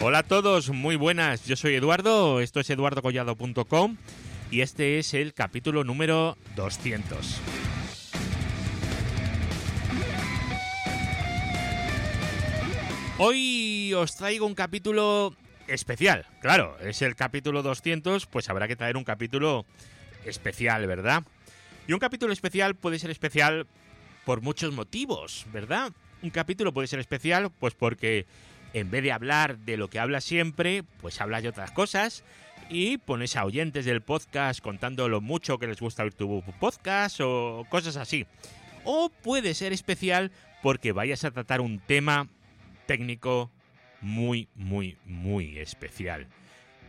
Hola a todos, muy buenas. Yo soy Eduardo, esto es eduardocollado.com y este es el capítulo número 200. Hoy os traigo un capítulo especial. Claro, es el capítulo 200, pues habrá que traer un capítulo especial, ¿verdad? Y un capítulo especial puede ser especial por muchos motivos, ¿verdad? Un capítulo puede ser especial pues porque en vez de hablar de lo que habla siempre, pues habla de otras cosas y pones a oyentes del podcast contando lo mucho que les gusta oír tu podcast o cosas así. O puede ser especial porque vayas a tratar un tema técnico muy, muy, muy especial.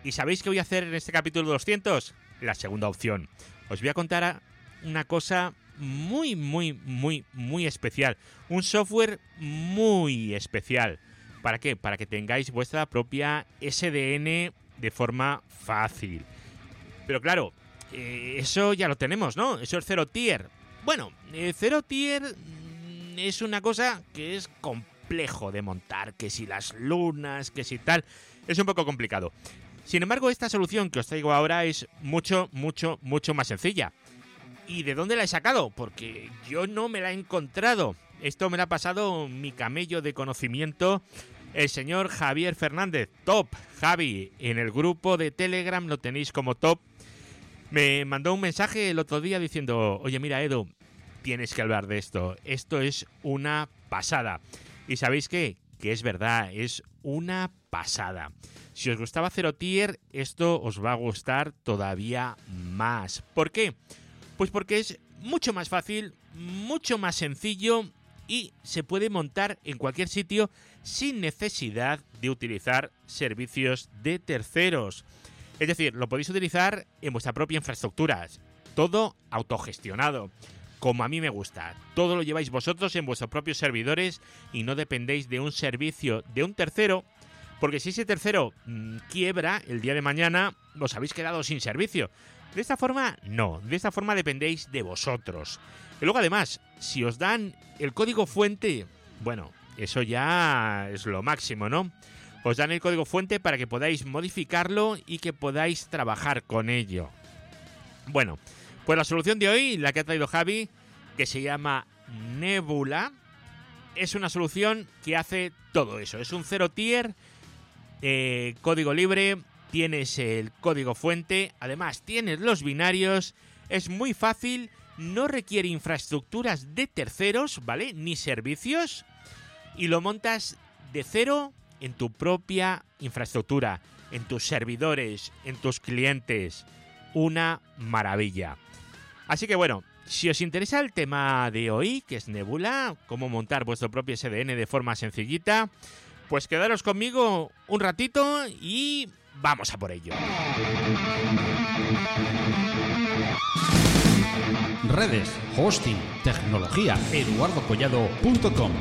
¿Y sabéis qué voy a hacer en este capítulo 200? La segunda opción. Os voy a contar una cosa muy, muy, muy, muy especial. Un software muy especial. ¿Para qué? Para que tengáis vuestra propia SDN de forma fácil. Pero claro, eh, eso ya lo tenemos, ¿no? Eso es cero tier. Bueno, eh, cero tier mm, es una cosa que es complejo de montar, que si las lunas, que si tal, es un poco complicado. Sin embargo, esta solución que os traigo ahora es mucho, mucho, mucho más sencilla. ¿Y de dónde la he sacado? Porque yo no me la he encontrado. Esto me lo ha pasado mi camello de conocimiento, el señor Javier Fernández. Top, Javi. En el grupo de Telegram lo tenéis como top. Me mandó un mensaje el otro día diciendo, oye mira Edu, tienes que hablar de esto. Esto es una pasada. ¿Y sabéis qué? Que es verdad, es una pasada. Si os gustaba Zero Tier, esto os va a gustar todavía más. ¿Por qué? Pues porque es mucho más fácil, mucho más sencillo y se puede montar en cualquier sitio sin necesidad de utilizar servicios de terceros. Es decir, lo podéis utilizar en vuestra propia infraestructura. Todo autogestionado. Como a mí me gusta. Todo lo lleváis vosotros en vuestros propios servidores y no dependéis de un servicio de un tercero. Porque si ese tercero mmm, quiebra el día de mañana, os habéis quedado sin servicio. De esta forma, no. De esta forma dependéis de vosotros. Y luego además, si os dan el código fuente, bueno, eso ya es lo máximo, ¿no? Os dan el código fuente para que podáis modificarlo y que podáis trabajar con ello. Bueno, pues la solución de hoy, la que ha traído Javi, que se llama Nebula, es una solución que hace todo eso. Es un cero tier, eh, código libre, tienes el código fuente, además tienes los binarios, es muy fácil no requiere infraestructuras de terceros, ¿vale? Ni servicios. Y lo montas de cero en tu propia infraestructura, en tus servidores, en tus clientes. Una maravilla. Así que bueno, si os interesa el tema de hoy, que es Nebula, cómo montar vuestro propio SDN de forma sencillita, pues quedaros conmigo un ratito y vamos a por ello redes, hosting, tecnología, eduardocollado.com.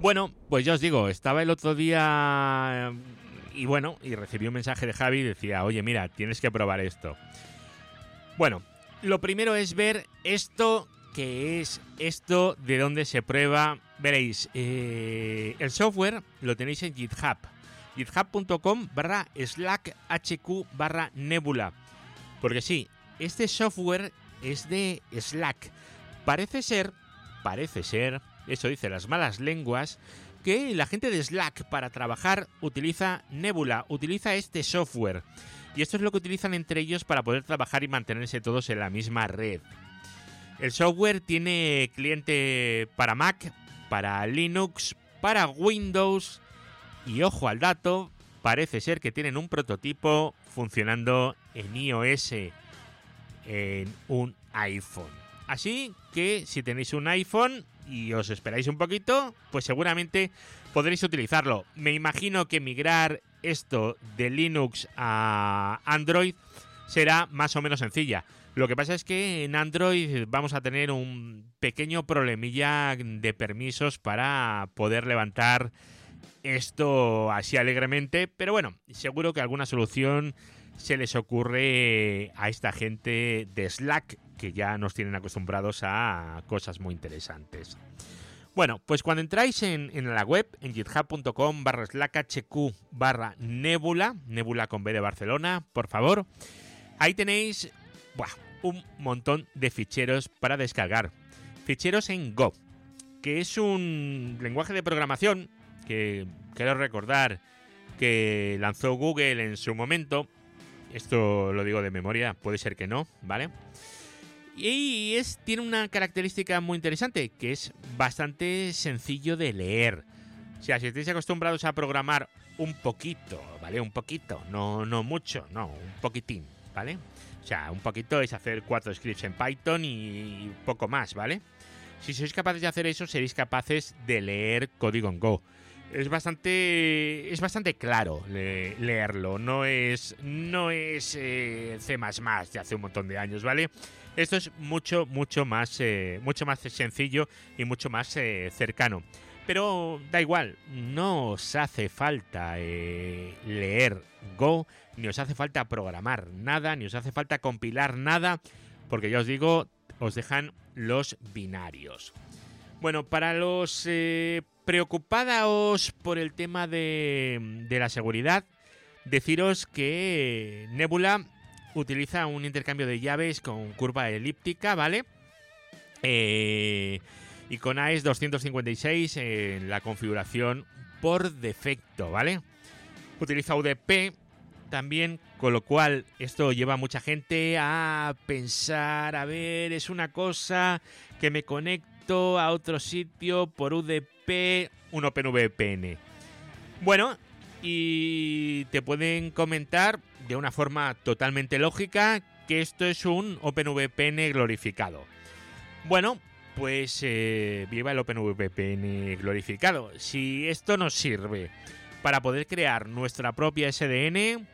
Bueno, pues ya os digo, estaba el otro día y bueno, y recibí un mensaje de Javi y decía, oye, mira, tienes que probar esto. Bueno, lo primero es ver esto que es esto, de dónde se prueba. Veréis, eh, el software lo tenéis en GitHub github.com barra slack hq barra nebula. Porque sí, este software es de Slack. Parece ser, parece ser, eso dice las malas lenguas, que la gente de Slack para trabajar utiliza Nebula, utiliza este software. Y esto es lo que utilizan entre ellos para poder trabajar y mantenerse todos en la misma red. El software tiene cliente para Mac, para Linux, para Windows, y ojo al dato, parece ser que tienen un prototipo funcionando en iOS en un iPhone. Así que si tenéis un iPhone y os esperáis un poquito, pues seguramente podréis utilizarlo. Me imagino que migrar esto de Linux a Android será más o menos sencilla. Lo que pasa es que en Android vamos a tener un pequeño problemilla de permisos para poder levantar esto así alegremente, pero bueno, seguro que alguna solución se les ocurre a esta gente de Slack, que ya nos tienen acostumbrados a cosas muy interesantes. Bueno, pues cuando entráis en, la web, en github.com barra slack hq barra nebula, nebula con B de Barcelona, por favor, ahí tenéis un montón de ficheros para descargar. Ficheros en Go, que es un lenguaje de programación que quiero recordar que lanzó Google en su momento. Esto lo digo de memoria, puede ser que no, ¿vale? Y es, tiene una característica muy interesante, que es bastante sencillo de leer. O sea, si estáis acostumbrados a programar un poquito, ¿vale? Un poquito, no, no mucho, no, un poquitín, ¿vale? O sea, un poquito es hacer cuatro scripts en Python y poco más, ¿vale? Si sois capaces de hacer eso, seréis capaces de leer código en Go. Es bastante, es bastante claro leerlo. No es, no es eh, C++ de hace un montón de años, ¿vale? Esto es mucho, mucho más, eh, mucho más sencillo y mucho más eh, cercano. Pero da igual, no os hace falta eh, leer Go, ni os hace falta programar nada, ni os hace falta compilar nada, porque ya os digo, os dejan los binarios. Bueno, para los preocupados por el tema de, de la seguridad, deciros que Nebula utiliza un intercambio de llaves con curva elíptica, ¿vale? Eh, con AES 256 en la configuración por defecto, ¿vale? Utiliza UDP también, con lo cual esto lleva a mucha gente a pensar, a ver, es una cosa que me conecto a otro sitio por UDP, un OpenVPN. Bueno, y te pueden comentar de una forma totalmente lógica que esto es un OpenVPN glorificado. Bueno, pues eh, viva el OpenVPN glorificado. Si esto nos sirve para poder crear nuestra propia SDN,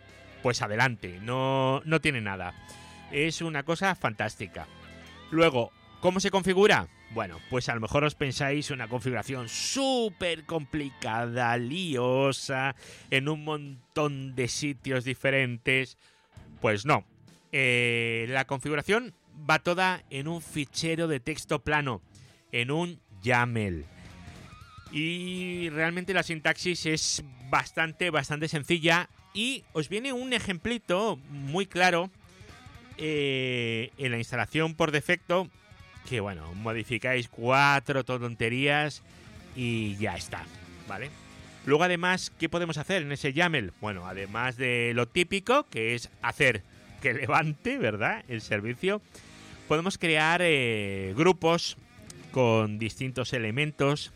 pues adelante, no, no tiene nada. Es una cosa fantástica. Luego, ¿cómo se configura? Bueno, pues a lo mejor os pensáis una configuración súper complicada, liosa, en un montón de sitios diferentes. Pues no. Eh, la configuración va toda en un fichero de texto plano, en un YAML. Y realmente la sintaxis es bastante, bastante sencilla. Y os viene un ejemplito muy claro eh, en la instalación por defecto que bueno, modificáis cuatro tonterías y ya está, ¿vale? Luego además, ¿qué podemos hacer en ese YAML? Bueno, además de lo típico, que es hacer que levante, ¿verdad? El servicio, podemos crear eh, grupos con distintos elementos.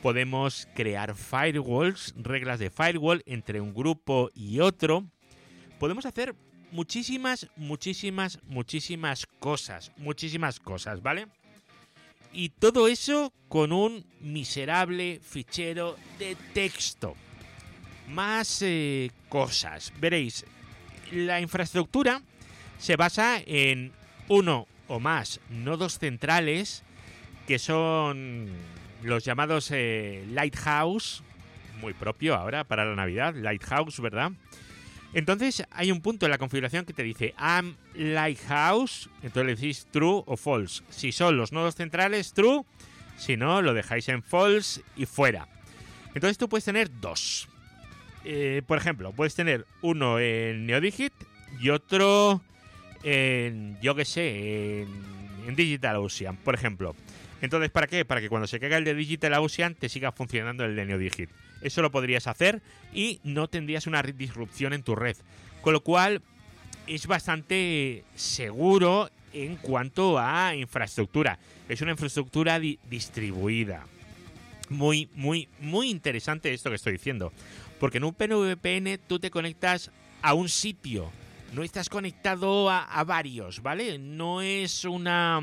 Podemos crear firewalls, reglas de firewall entre un grupo y otro. Podemos hacer muchísimas, muchísimas, muchísimas cosas, muchísimas cosas, ¿vale? Y todo eso con un miserable fichero de texto. Más eh, cosas. Veréis, la infraestructura se basa en uno o más nodos centrales que son los llamados eh, Lighthouse, muy propio ahora para la Navidad, Lighthouse, ¿verdad? Entonces hay un punto en la configuración que te dice I'm Lighthouse, entonces le decís true o false. Si son los nodos centrales, true, si no, lo dejáis en false y fuera. Entonces tú puedes tener dos. Eh, por ejemplo, puedes tener uno en NeoDigit y otro en, yo qué sé, en, en DigitalOcean, por ejemplo. Entonces, ¿para qué? Para que cuando se caiga el de DigitalOcean te siga funcionando el de NeoDigit. Eso lo podrías hacer y no tendrías una disrupción en tu red. Con lo cual es bastante seguro en cuanto a infraestructura. Es una infraestructura distribuida. Muy, muy, muy interesante esto que estoy diciendo. Porque en un PNVPN tú te conectas a un sitio. No estás conectado a, varios, ¿vale? No es una,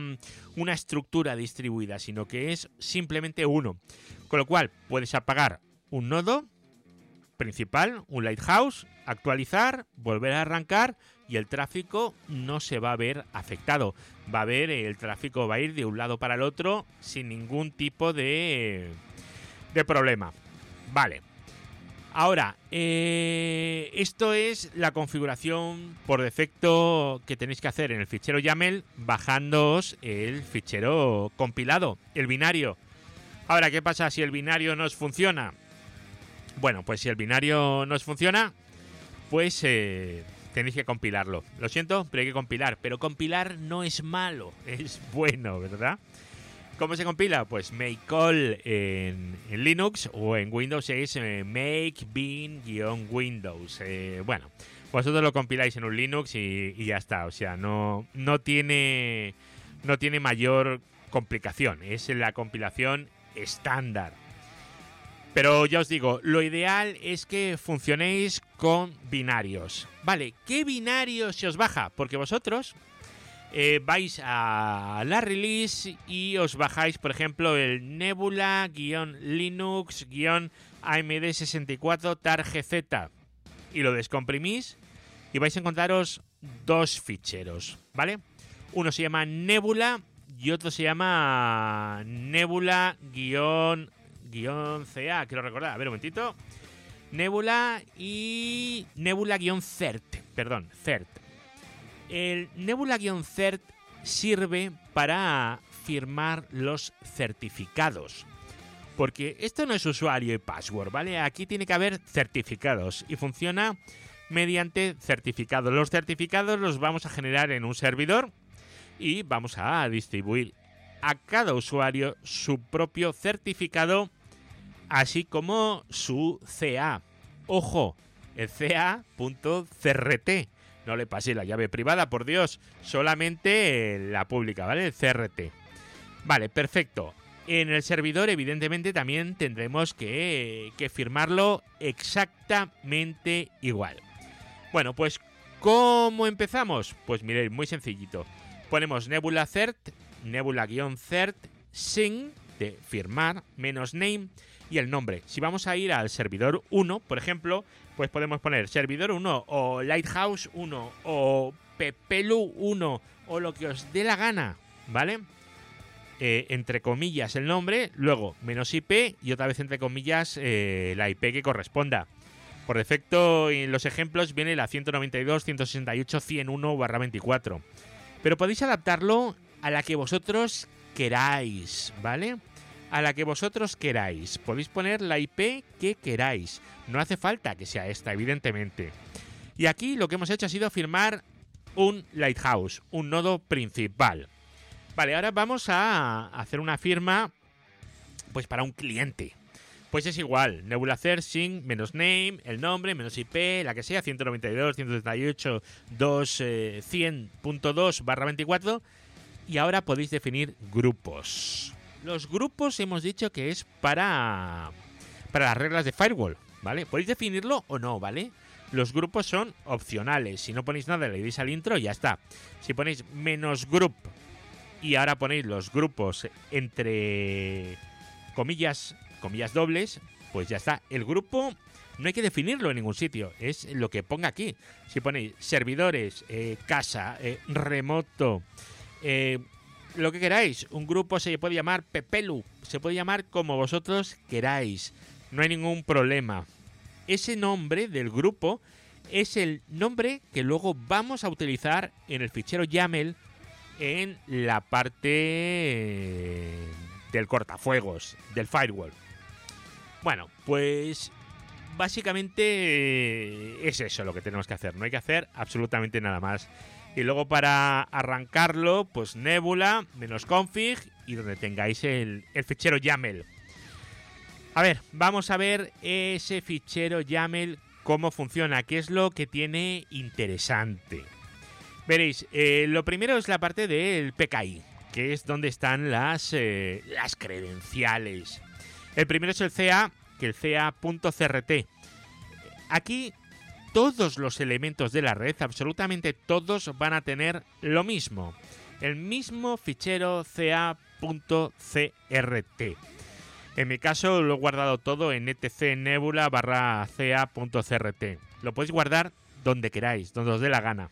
una estructura distribuida, sino que es simplemente uno. Con lo cual puedes apagar un nodo principal, un lighthouse, actualizar, volver a arrancar y el tráfico no se va a ver afectado. Va a ver, el tráfico va a ir de un lado para el otro sin ningún tipo de, de problema. Vale. Ahora, eh, esto es la configuración por defecto que tenéis que hacer en el fichero YAML bajándoos el fichero compilado, el binario Ahora, ¿qué pasa si el binario no os funciona? Bueno, pues si el binario no os funciona, pues eh, tenéis que compilarlo. Lo siento, pero hay que compilar. Pero compilar no es malo, es bueno, ¿verdad? ¿Cómo se compila? Pues make call en, Linux o en Windows es eh, make bin-windows. Eh, bueno, vosotros lo compiláis en un Linux y, y, ya está. O sea, no, no, tiene, no tiene mayor complicación. Es la compilación estándar. Pero ya os digo, lo ideal es que funcionéis con binarios. Vale, ¿qué binario se os baja? Porque vosotros eh, vais a la release y os bajáis, por ejemplo, el Nebula-Linux-AMD64 TarGZ y lo descomprimís y vais a encontraros dos ficheros, ¿vale? Uno se llama Nebula y otro se llama Nebula-CA, quiero recordar, a ver un momentito. Nebula y Nebula-CERT, perdón, CERT. El Nebula-CERT sirve para firmar los certificados. Porque esto no es usuario y password, ¿vale? Aquí tiene que haber certificados y funciona mediante certificados. Los certificados los vamos a generar en un servidor y vamos a distribuir a cada usuario su propio certificado, así como su CA. Ojo, el CA.CRT no le pasé la llave privada, por Dios. Solamente la pública, ¿vale? El CRT. Vale, perfecto. En el servidor, evidentemente, también tendremos que, que firmarlo exactamente igual. Bueno, pues, ¿cómo empezamos? Pues miréis, muy sencillito. Ponemos Nebula Cert, Nebula-Cert, Sing, de firmar, menos name y el nombre. Si vamos a ir al servidor 1, por ejemplo, pues podemos poner servidor 1 o Lighthouse 1 o Pepelu 1 o lo que os dé la gana, ¿vale? Eh, entre comillas el nombre, luego menos IP y otra vez entre comillas eh, la IP que corresponda. Por defecto en los ejemplos viene la 192.168.101/24. Pero podéis adaptarlo a la que vosotros queráis, ¿vale? A la que vosotros queráis. Podéis poner la IP que queráis. No hace falta que sea esta, evidentemente. Y aquí lo que hemos hecho ha sido firmar un Lighthouse, un nodo principal. Vale, ahora vamos a hacer una firma pues para un cliente. Pues es igual, Nebula Searching, menos name, el nombre, menos IP, la que sea, 192, 138, 2, 100.2 barra 24. Y ahora podéis definir grupos. Los grupos hemos dicho que es para, para las reglas de firewall, ¿vale? Podéis definirlo o no, ¿vale? Los grupos son opcionales. Si no ponéis nada, le dais al intro y ya está. Si ponéis menos group y ahora ponéis los grupos entre comillas, comillas dobles, pues ya está. El grupo no hay que definirlo en ningún sitio, es lo que ponga aquí. Si ponéis servidores, eh, casa, eh, remoto, eh, lo que queráis. Un grupo se puede llamar Pepelu, se puede llamar como vosotros queráis. No hay ningún problema. Ese nombre del grupo es el nombre que luego vamos a utilizar en el fichero YAML en la parte del cortafuegos, del firewall. Bueno, pues básicamente es eso lo que tenemos que hacer. No hay que hacer absolutamente nada más. Y luego para arrancarlo, pues Nebula, menos config y donde tengáis el, fichero YAML. A ver, vamos a ver ese fichero YAML, cómo funciona, qué es lo que tiene interesante. Veréis, eh, lo primero es la parte del PKI, que es donde están las, eh, las credenciales. El primero es el CA, que el CA.crt. Aquí todos los elementos de la red, absolutamente todos, van a tener lo mismo. El mismo fichero ca.crt. En mi caso lo he guardado todo en etc nebula barra ca.crt. Lo podéis guardar donde queráis, donde os dé la gana.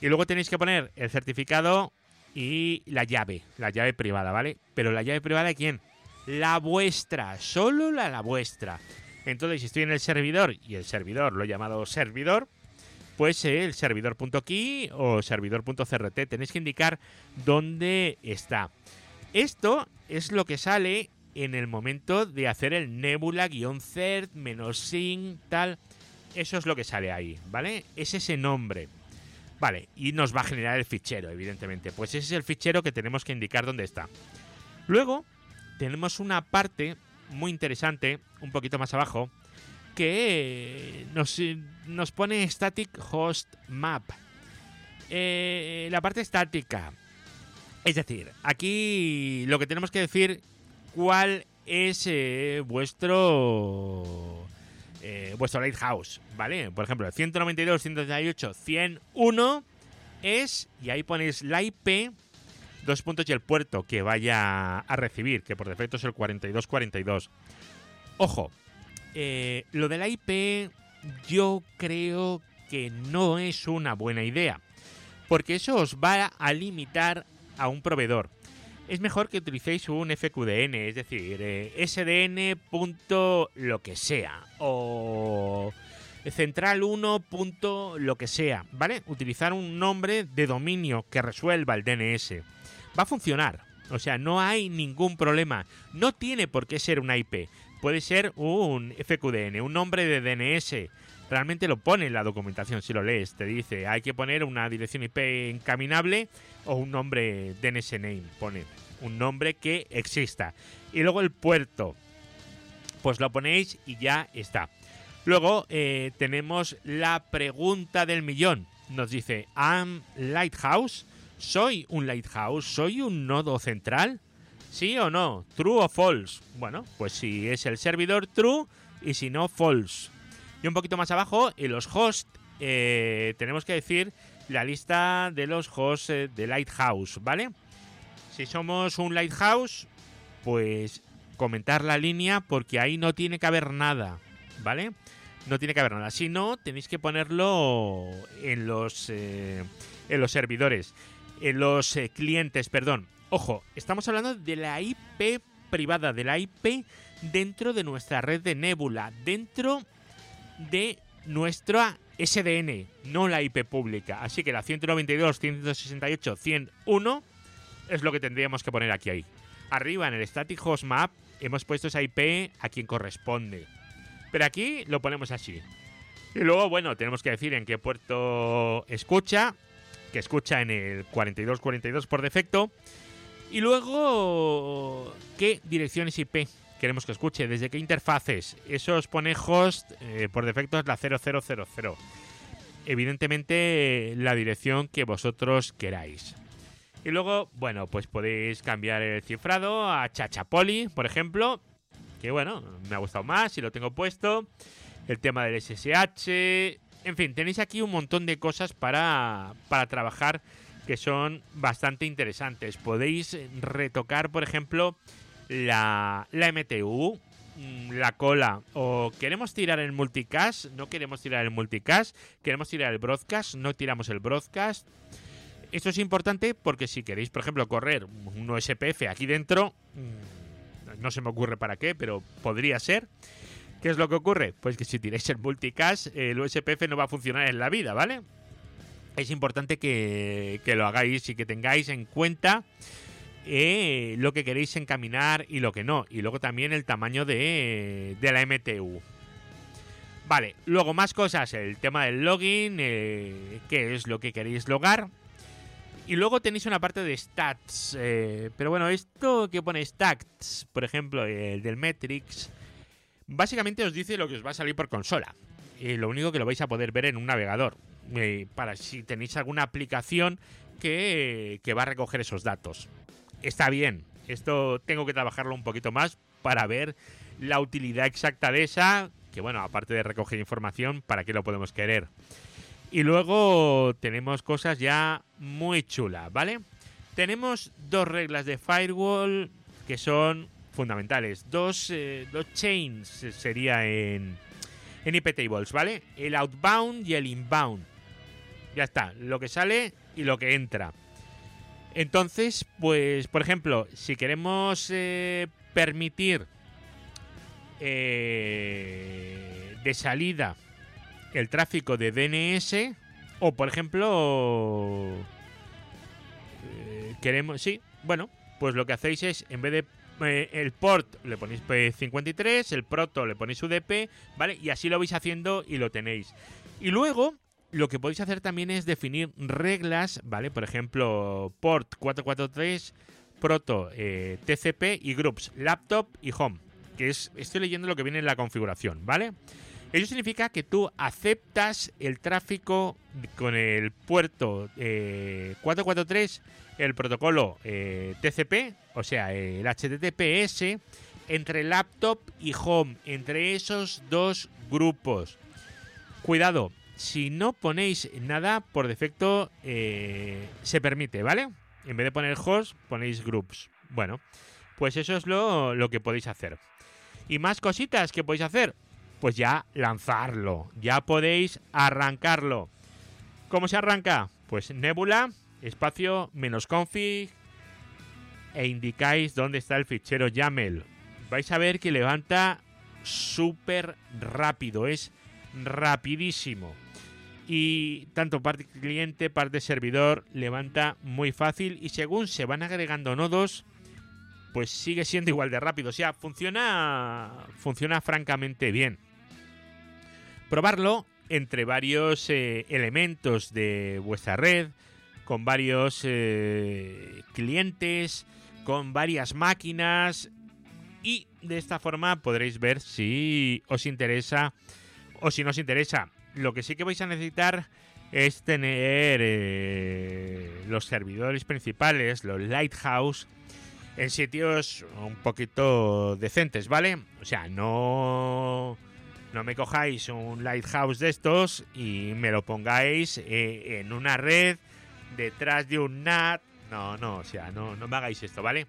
Y luego tenéis que poner el certificado y la llave, la llave privada, ¿vale? Pero la llave privada de quién? La vuestra, solo la, la vuestra. Entonces, si estoy en el servidor y el servidor lo he llamado servidor, pues el servidor.key o servidor.crt tenéis que indicar dónde está. Esto es lo que sale en el momento de hacer el nebula-cert sync tal. Eso es lo que sale ahí, ¿vale? Es ese nombre. Vale, y nos va a generar el fichero, evidentemente. Pues ese es el fichero que tenemos que indicar dónde está. Luego tenemos una parte muy interesante, un poquito más abajo, que nos, nos pone Static Host Map. Eh, la parte estática. Es decir, aquí lo que tenemos que decir cuál es eh, vuestro eh, vuestro lighthouse, ¿vale? Por ejemplo, el 192, 138, 101 es y ahí ponéis la IP dos puntos y el puerto que vaya a recibir, que por defecto es el 4242. Ojo, eh, lo de la IP yo creo que no es una buena idea, porque eso os va a limitar a un proveedor. Es mejor que utilicéis un FQDN, es decir, eh, SDN. lo que sea, o central 1. lo que sea, ¿vale? Utilizar un nombre de dominio que resuelva el DNS va a funcionar. O sea, no hay ningún problema. No tiene por qué ser una IP. Puede ser un FQDN, un nombre de DNS. Realmente lo pone en la documentación si lo lees. Te dice, hay que poner una dirección IP encaminable o un nombre DNS name. Pone un nombre que exista. Y luego el puerto. Pues lo ponéis y ya está. Luego eh, tenemos la pregunta del millón. Nos dice, ¿Am Lighthouse? ¿Soy un lighthouse? ¿Soy un nodo central? ¿Sí o no? ¿True o false? Bueno, pues si es el servidor, true, y si no, false. Y un poquito más abajo, en los hosts, eh, tenemos que decir la lista de los hosts eh, de Lighthouse, ¿vale? Si somos un Lighthouse, pues comentar la línea porque ahí no tiene que haber nada, ¿vale? No tiene que haber nada. Si no, tenéis que ponerlo en los, eh, en los servidores en los eh, clientes, perdón. Ojo, estamos hablando de la IP privada, de la IP dentro de nuestra red de Nebula, dentro de nuestra SDN, no la IP pública. Así que la 192, 168, 101 es lo que tendríamos que poner aquí ahí. Arriba en el Static Host Map hemos puesto esa IP a quien corresponde. Pero aquí lo ponemos así. Y luego, bueno, tenemos que decir en qué puerto escucha que escucha en el 4242 por defecto. Y luego, ¿qué direcciones IP queremos que escuche? ¿Desde qué interfaces? Eso os pone host, eh, por defecto es la 0000. Evidentemente, la dirección que vosotros queráis. Y luego, bueno, pues podéis cambiar el cifrado a Chachapoli, por ejemplo. Que bueno, me ha gustado más y lo tengo puesto. El tema del SSH, en fin, tenéis aquí un montón de cosas para, para trabajar que son bastante interesantes. Podéis retocar, por ejemplo, la, la MTU, mm, la cola, o queremos tirar el multicast, no queremos tirar el multicast, queremos tirar el broadcast, no tiramos el broadcast. Esto es importante porque si queréis, por ejemplo, correr un SPF aquí dentro, mm, no se me ocurre para qué, pero podría ser. ¿Qué es lo que ocurre? Pues que si tiráis el multicast, el USPF no va a funcionar en la vida, ¿vale? Es importante que, lo hagáis y que tengáis en cuenta eh, lo que queréis encaminar y lo que no. Y luego también el tamaño de, la MTU. Vale, luego más cosas, el tema del login, eh, qué es lo que queréis logar. Y luego tenéis una parte de stats. Eh, pero bueno, esto que pone stats, por ejemplo, el del Metrics, Básicamente os dice lo que os va a salir por consola. Y lo único que lo vais a poder ver en un navegador. Para si tenéis alguna aplicación que, que va a recoger esos datos. Está bien. Esto tengo que trabajarlo un poquito más para ver la utilidad exacta de esa. Que bueno, aparte de recoger información, ¿para qué lo podemos querer? Y luego tenemos cosas ya muy chulas, ¿vale? Tenemos dos reglas de firewall que son fundamentales. Dos, eh, dos chains sería en, en IP ¿vale? El outbound y el inbound. Ya está, lo que sale y lo que entra. Entonces, pues, por ejemplo, si queremos eh, permitir eh, de salida el tráfico de DNS, o por ejemplo, queremos, sí, bueno, pues lo que hacéis es, en vez de eh, el port le ponéis P53, el proto le ponéis UDP, ¿vale? Y así lo vais haciendo y lo tenéis. Y luego lo que podéis hacer también es definir reglas, ¿vale? Por ejemplo, port 443, proto, eh, TCP y groups, laptop y home. Que es, estoy leyendo lo que viene en la configuración, ¿vale? Eso significa que tú aceptas el tráfico con el puerto 443, eh, el protocolo eh, TCP, o sea, el HTTPS, entre laptop y home, entre esos dos grupos. Cuidado, si no ponéis nada, por defecto eh, se permite, ¿vale? En vez de poner host, ponéis groups. Bueno, pues eso es lo, lo que podéis hacer. Y más cositas que podéis hacer pues ya lanzarlo, ya podéis arrancarlo. ¿Cómo se arranca? Pues Nebula, espacio menos config e indicáis dónde está el fichero YAML. Vais a ver que levanta súper rápido, es rapidísimo. Y tanto parte cliente, parte servidor levanta muy fácil y según se van agregando nodos, pues sigue siendo igual de rápido. O sea, funciona, funciona francamente bien probarlo entre varios eh, elementos de vuestra red, con varios eh, clientes, con varias máquinas y de esta forma podréis ver si os interesa o si no os interesa. Lo que sí que vais a necesitar es tener eh, los servidores principales, los Lighthouse, en sitios un poquito decentes, ¿vale? O sea, no no me cojáis un lighthouse de estos y me lo pongáis eh, en una red detrás de un NAT. No, no, o sea, no, no me hagáis esto, ¿vale?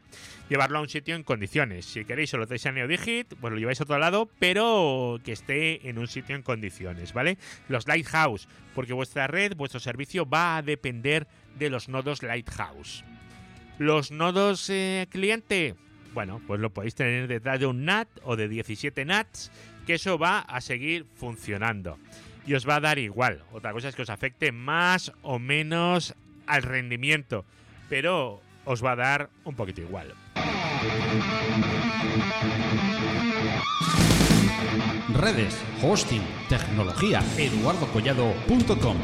Llevarlo a un sitio en condiciones. Si queréis solo tenéis a NeoDigit, pues lo lleváis a otro lado, pero que esté en un sitio en condiciones, ¿vale? Los Lighthouse, porque vuestra red, vuestro servicio va a depender de los nodos Lighthouse. Los nodos eh, cliente, bueno, pues lo podéis tener detrás de un NAT o de 17 NATs que eso va a seguir funcionando. Y os va a dar igual. Otra cosa es que os afecte más o menos al rendimiento. Pero os va a dar un poquito igual. Redes, hosting, tecnología, eduardocollado.com.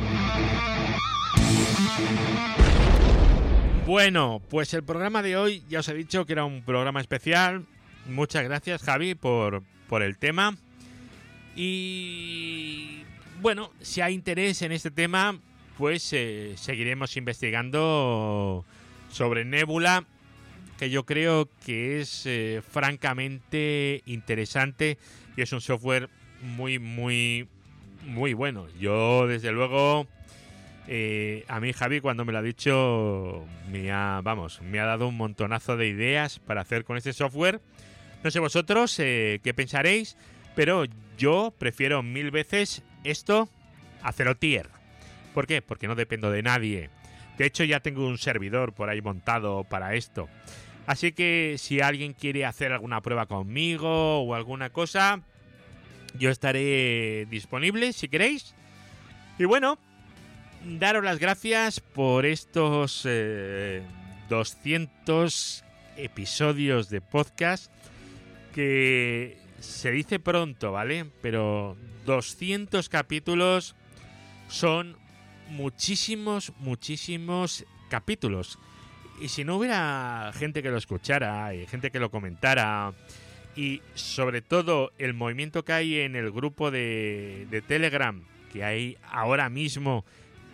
Bueno, pues el programa de hoy ya os he dicho que era un programa especial. Muchas gracias Javi por, por el tema. Y bueno, si hay interés en este tema, pues eh, seguiremos investigando sobre Nebula, que yo creo que es eh, francamente interesante y es un software muy, muy, muy bueno. Yo, desde luego, eh, a mí Javi cuando me lo ha dicho, me ha, vamos, me ha dado un montonazo de ideas para hacer con este software. No sé vosotros qué pensaréis, pero yo prefiero mil veces esto a Zero Tier. ¿Por qué? Porque no dependo de nadie. De hecho, ya tengo un servidor por ahí montado para esto. Así que si alguien quiere hacer alguna prueba conmigo o alguna cosa, yo estaré disponible si queréis. Y bueno, daros las gracias por estos 200 eh, episodios de podcast que se dice pronto, ¿vale? Pero 200 capítulos son muchísimos, muchísimos capítulos. Y si no hubiera gente que lo escuchara y gente que lo comentara, y sobre todo el movimiento que hay en el grupo de, de Telegram, que hay ahora mismo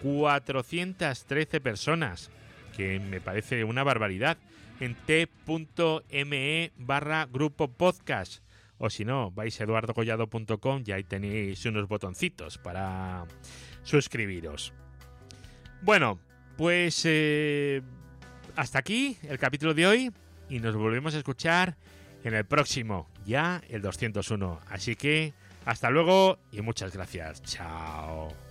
413 personas, que me parece una barbaridad, en t.me barra grupo podcast o si no, vais a eduardocollado.com y ahí tenéis unos botoncitos para suscribiros. Bueno, pues eh, hasta aquí el capítulo de hoy y nos volvemos a escuchar en el próximo, ya el 201. Así que hasta luego y muchas gracias. Chao.